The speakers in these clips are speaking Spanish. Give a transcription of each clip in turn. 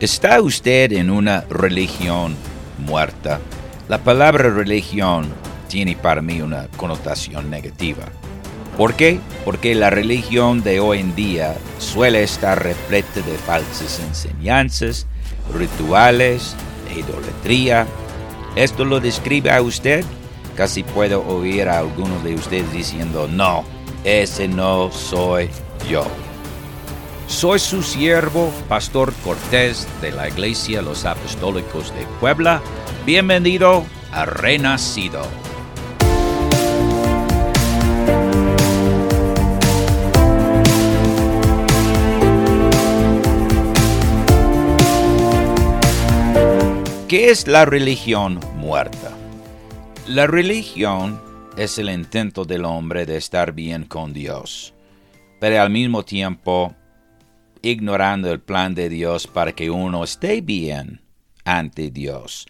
¿Está usted en una religión muerta? La palabra religión tiene para mí una connotación negativa. ¿Por qué? Porque la religión de hoy en día suele estar repleta de falsas enseñanzas, rituales, e idolatría. ¿Esto lo describe a usted? Casi puedo oír a algunos de ustedes diciendo, no, ese no soy yo. Soy su siervo, Pastor Cortés de la Iglesia Los Apostólicos de Puebla. Bienvenido a Renacido. ¿Qué es la religión muerta? La religión es el intento del hombre de estar bien con Dios, pero al mismo tiempo ignorando el plan de Dios para que uno esté bien ante Dios.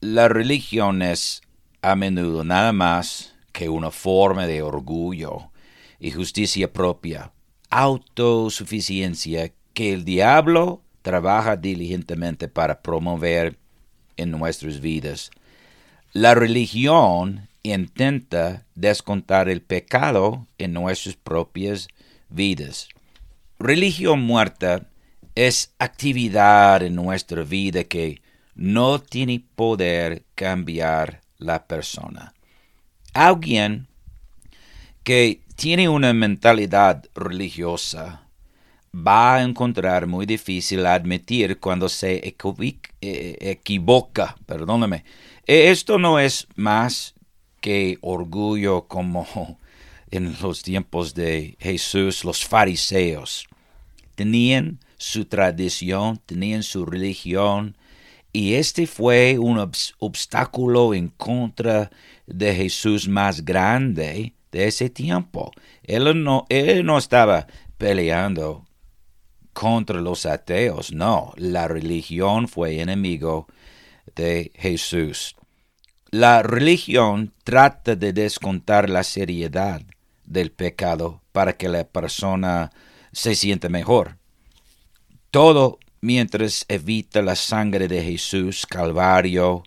La religión es a menudo nada más que una forma de orgullo y justicia propia, autosuficiencia que el diablo trabaja diligentemente para promover en nuestras vidas. La religión intenta descontar el pecado en nuestras propias vidas. Religión muerta es actividad en nuestra vida que no tiene poder cambiar la persona. Alguien que tiene una mentalidad religiosa va a encontrar muy difícil admitir cuando se eh, equivoca, perdóname. E, esto no es más que orgullo como en los tiempos de Jesús los fariseos. Tenían su tradición, tenían su religión, y este fue un obstáculo en contra de Jesús más grande de ese tiempo. Él no, él no estaba peleando contra los ateos, no, la religión fue enemigo de Jesús. La religión trata de descontar la seriedad del pecado para que la persona se siente mejor. Todo mientras evita la sangre de Jesús, Calvario,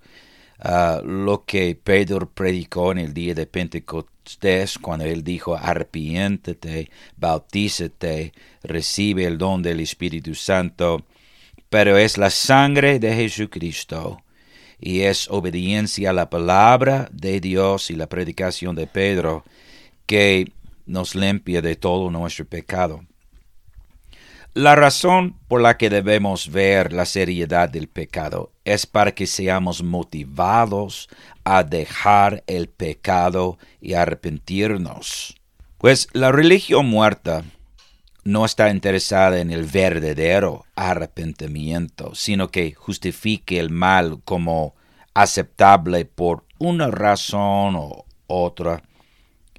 ah, lo que Pedro predicó en el día de Pentecostés, cuando él dijo, arrepiéntete, bautízate, recibe el don del Espíritu Santo, pero es la sangre de Jesucristo y es obediencia a la palabra de Dios y la predicación de Pedro que nos limpia de todo nuestro pecado. La razón por la que debemos ver la seriedad del pecado es para que seamos motivados a dejar el pecado y arrepentirnos. Pues la religión muerta no está interesada en el verdadero arrepentimiento, sino que justifique el mal como aceptable por una razón o otra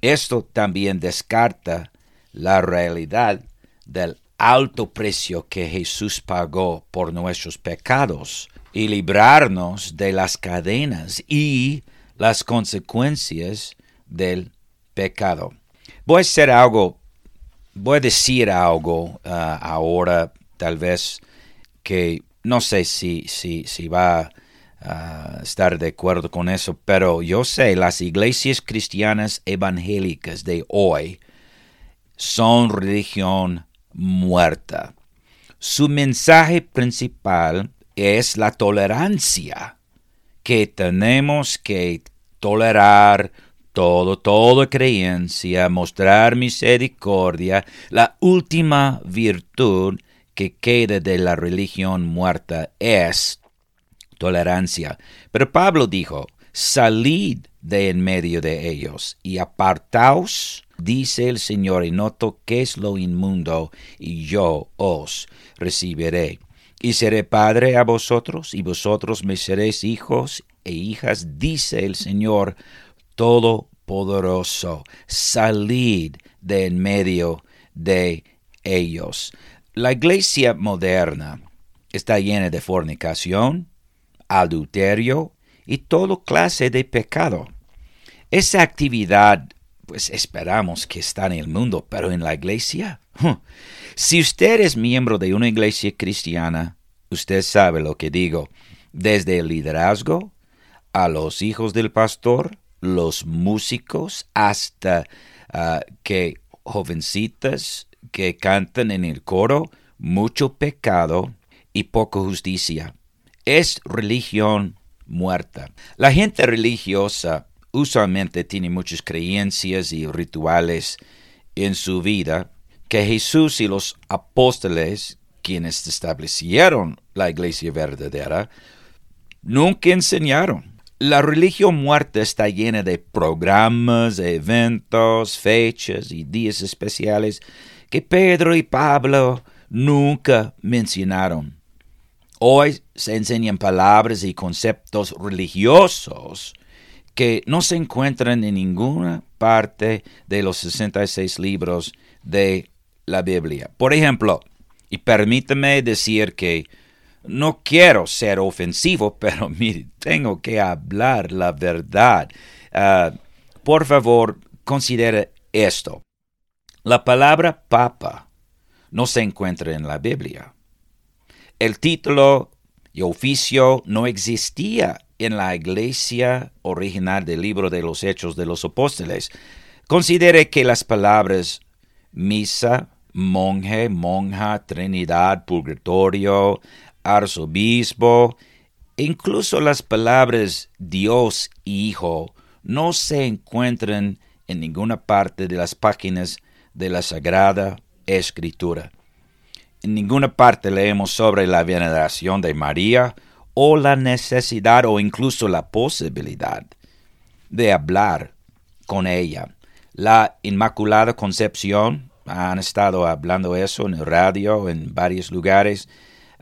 esto también descarta la realidad del alto precio que Jesús pagó por nuestros pecados y librarnos de las cadenas y las consecuencias del pecado. Voy a algo, decir algo ah, ahora, tal vez que no sé si, si, si va estar de acuerdo con eso, pero yo sé, las iglesias cristianas evangélicas de hoy son religión muerta. Su mensaje principal es la tolerancia, que tenemos que tolerar todo, toda creencia, mostrar misericordia, la última virtud que queda de la religión muerta es tolerancia. Pero Pablo dijo, salid de en medio de ellos y apartaos, dice el Señor, y no toquéis lo inmundo, y yo os recibiré. Y seré padre a vosotros, y vosotros me seréis hijos e hijas, dice el Señor Todopoderoso. Salid de en medio de ellos. La iglesia moderna está llena de fornicación, adulterio y toda clase de pecado. Esa actividad, pues esperamos que está en el mundo, pero en la iglesia. Si usted es miembro de una iglesia cristiana, Usted sabe lo que digo. Desde el liderazgo a los hijos del pastor, los músicos, hasta ah, que jovencitas que cantan en el coro, mucho pecado y poca justicia. Es religión muerta. La gente religiosa usualmente tiene muchas creencias y rituales en su vida que Jesús y los apóstoles, quienes establecieron la iglesia verdadera, nunca enseñaron. La religión muerta está llena de programas, eventos, fechas y días especiales que Pedro y Pablo nunca mencionaron. Hoy se enseñan palabras y conceptos religiosos que no se encuentran en ninguna parte de los 66 libros de la Biblia. Por ejemplo, y permítame decir que no quiero ser ofensivo, pero mire, tengo que hablar la verdad. Ah, por favor, considere esto. La palabra papa no se encuentra en la Biblia. El título y oficio no existía en la iglesia original del libro de los Hechos de los Apóstoles. Considere que las palabras misa, monje, monja, trinidad, purgatorio, arzobispo, incluso las palabras Dios y Hijo no se encuentran en ninguna parte de las páginas de la Sagrada Escritura. En ninguna parte leemos sobre la veneración de María o la necesidad o incluso la posibilidad de hablar con ella. La Inmaculada Concepción, han estado hablando eso en el radio, en varios lugares,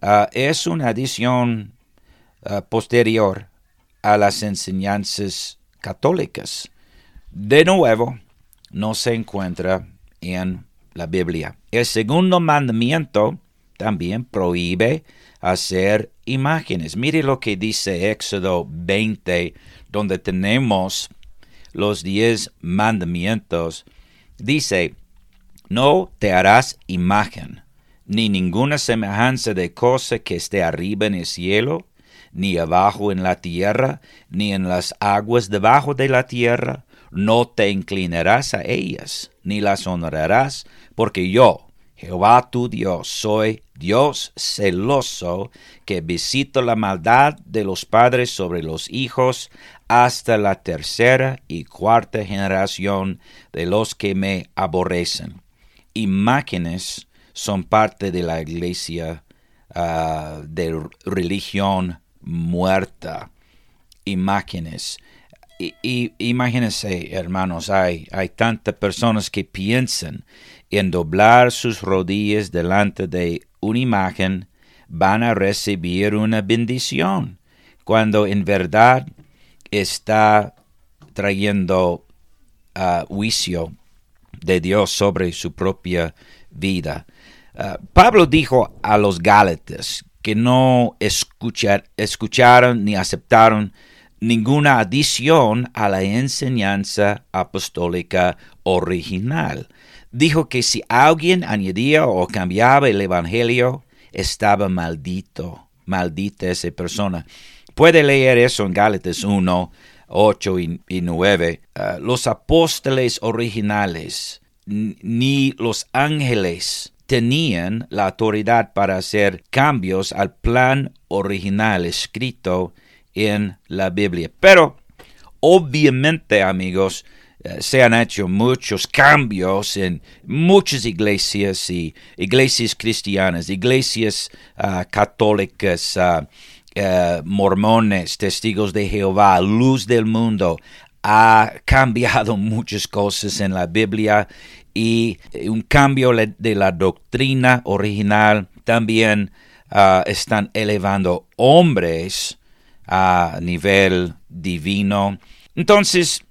ah, es una adición ah, posterior a las enseñanzas católicas. De nuevo, no se encuentra en la Biblia. El segundo mandamiento también prohíbe hacer imágenes. Mire lo que dice Éxodo 20, donde tenemos los diez mandamientos. Dice, no te harás imagen, ni ninguna semejanza de cosa que esté arriba en el cielo, ni abajo en la tierra, ni en las aguas debajo de la tierra, no te inclinarás a ellas, ni las honrarás, porque yo, Jehová tu Dios, soy Dios celoso, que visito la maldad de los padres sobre los hijos hasta la tercera y cuarta generación de los que me aborrecen. Imágenes son parte de la iglesia ah, de religión muerta. Imágenes y, imagínense, hermanos, hay, hay tantas personas que piensan en doblar sus rodillas delante de una imagen, van a recibir una bendición, cuando en verdad está trayendo uh, juicio de Dios sobre su propia vida. Uh, Pablo dijo a los Gálatas que no escucharon ni aceptaron ninguna adición a la enseñanza apostólica original. Dijo que si alguien añadía o cambiaba el Evangelio, estaba maldito, maldita esa persona. Puede leer eso en Gálatas 1, 8 y, 9. Ah, los apóstoles originales ni los ángeles tenían la autoridad para hacer cambios al plan original escrito en la Biblia. Pero, obviamente, amigos, se han hecho muchos cambios en muchas iglesias y iglesias cristianas, iglesias ah, católicas, uh, mormones, testigos de Jehová, luz del mundo. Ha cambiado muchas cosas en la Biblia y un cambio de la doctrina original también ah, están elevando hombres a nivel divino. Entonces,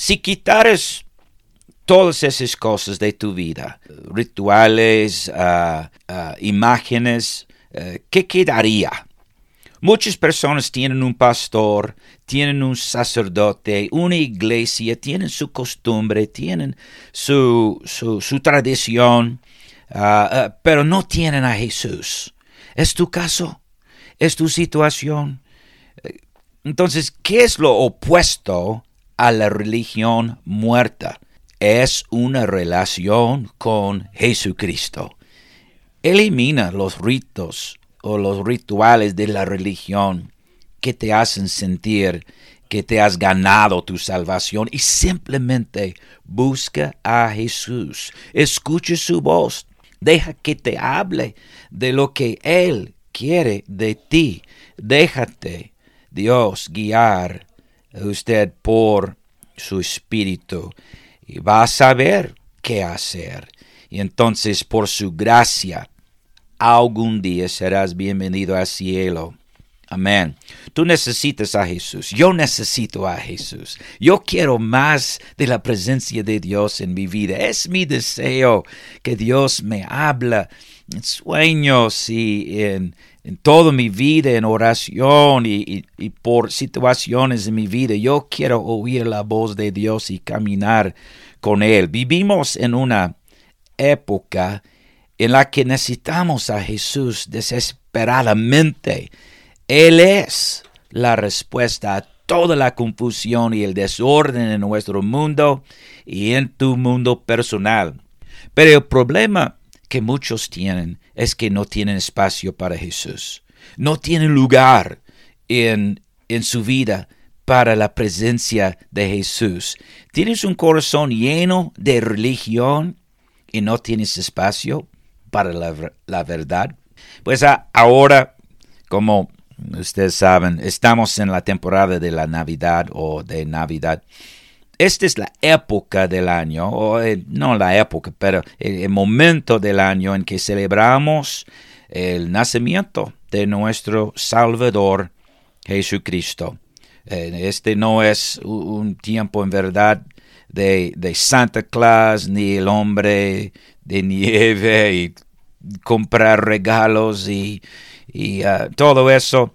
si quitares todas esas cosas de tu vida, rituales, ah, ah, imágenes, eh, ¿qué quedaría? Muchas personas tienen un pastor, tienen un sacerdote, una iglesia, tienen su costumbre, tienen su, su, tradición, ah, pero no tienen a Jesús. ¿Es tu caso? es tu situación. Entonces, ¿qué es lo opuesto a la religión muerta? Es una relación con Jesucristo. Elimina los ritos o los rituales de la religión que te hacen sentir que te has ganado tu salvación y simplemente busca a Jesús. Escuche su voz. Deja que te hable de lo que Él quiere de ti. Déjate Dios guiar usted por su espíritu y va a saber qué hacer. Y entonces por su gracia algún día serás bienvenido al cielo. Amén. Tú necesitas a Jesús. Yo necesito a Jesús. Yo quiero más de la presencia de Dios en mi vida. Es mi deseo que Dios me habla en sueños y en, en toda mi vida, en oración y, por situaciones en mi vida. Yo quiero oír la voz de Dios y caminar con Él. Vivimos en una época en la que necesitamos a Jesús desesperadamente. Él es la respuesta a toda la confusión y el desorden en nuestro mundo y en tu mundo personal. Pero el problema que muchos tienen es que no tienen espacio para Jesús. No tienen lugar en, en su vida para la presencia de Jesús. Tienes un corazón lleno de religión y no tienes espacio para la, verdad. Pues ahora, como ustedes saben, estamos en la temporada de la Navidad o de Navidad. Esta es la época del año, o eh, no la época, pero el, momento del año en que celebramos el nacimiento de nuestro Salvador Jesucristo. Eh, este no es un tiempo en verdad de, Santa Claus ni el hombre de nieve y comprar regalos y, uh, todo eso.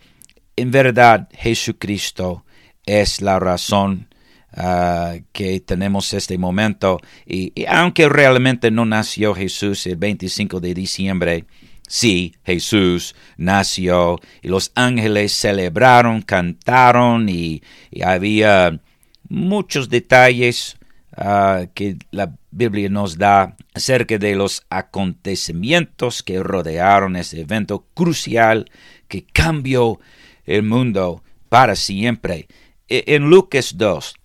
En verdad, Jesucristo es la razón uh, que tenemos este momento. Y, aunque realmente no nació Jesús el 25 de diciembre, sí, Jesús nació y los ángeles celebraron, cantaron y, había muchos detalles Ah, que la Biblia nos da acerca de los acontecimientos que rodearon ese evento crucial que cambió el mundo para siempre. E, en Lucas 2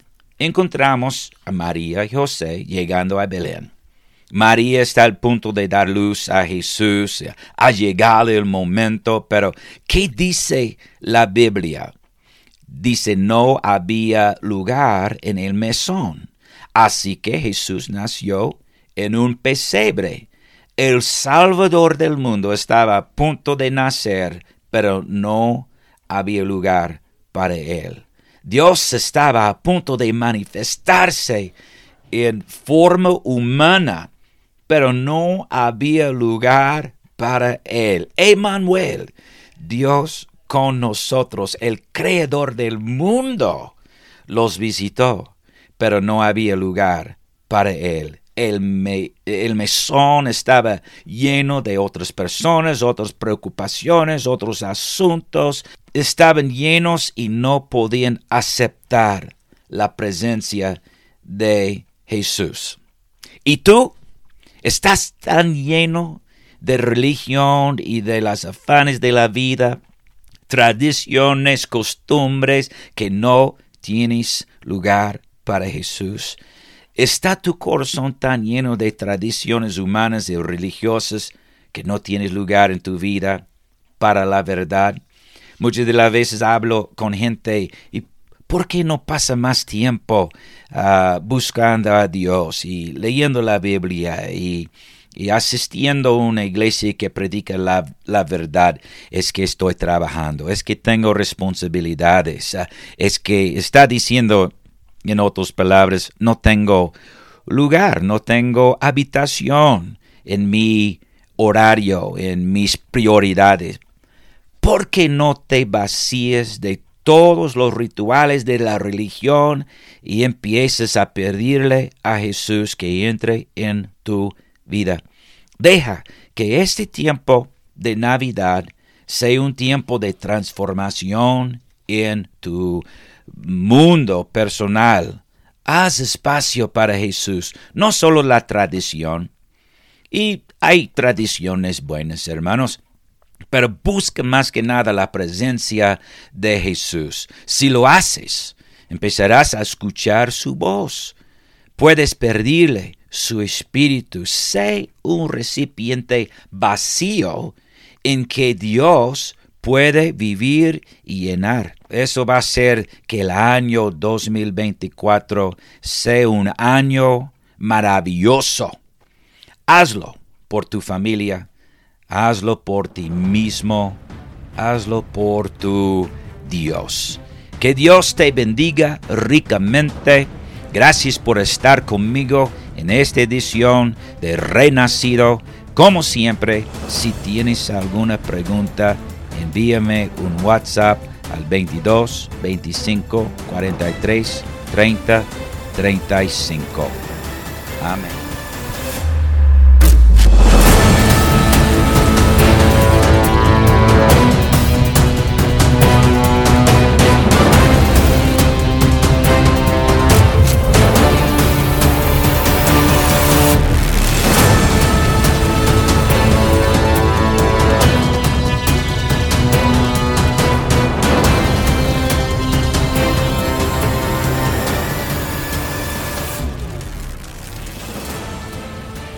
encontramos a María y José llegando a Belén. María está al punto de dar luz a Jesús. Ha llegado el momento, pero ¿qué dice la Biblia? Dice no había lugar en el mesón. Así que Jesús nació en un pesebre. El Salvador del mundo estaba a punto de nacer, pero no había lugar para él. Dios estaba a punto de manifestarse en forma humana, pero no había lugar para él. Emmanuel, Dios con nosotros, el creador del mundo, los visitó pero no había lugar para él. El, mesón estaba lleno de otras personas, otras preocupaciones, otros asuntos. Estaban llenos y no podían aceptar la presencia de Jesús. ¿Y tú? ¿Estás tan lleno de religión y de las afanes de la vida, tradiciones, costumbres, que no tienes lugar para Jesús? ¿Está tu corazón tan lleno de tradiciones humanas y religiosas que no tienes lugar en tu vida para la verdad? Muchas de las veces hablo con gente y ¿por qué no pasa más tiempo ah, buscando a Dios y leyendo la Biblia y, asistiendo a una iglesia que predica la, verdad? Es que estoy trabajando, es que tengo responsabilidades, ah, es que está diciendo en otras palabras, no tengo lugar, no tengo habitación en mi horario, en mis prioridades. ¿Por qué no te vacíes de todos los rituales de la religión y empieces a pedirle a Jesús que entre en tu vida? Deja que este tiempo de Navidad sea un tiempo de transformación en tu mundo personal. Haz espacio para Jesús, no solo la tradición. Y hay tradiciones buenas, hermanos, pero busca más que nada la presencia de Jesús. Si lo haces, empezarás a escuchar su voz. Puedes pedirle su espíritu. Sé un recipiente vacío en que Dios puede vivir y llenar. Eso va a ser que el año 2024 sea un año maravilloso. Hazlo por tu familia, hazlo por ti mismo, hazlo por tu Dios. Que Dios te bendiga ricamente. Gracias por estar conmigo en esta edición de Renacido. Como siempre, si tienes alguna pregunta, envíame un WhatsApp al 22 25 43 30 35. Amén.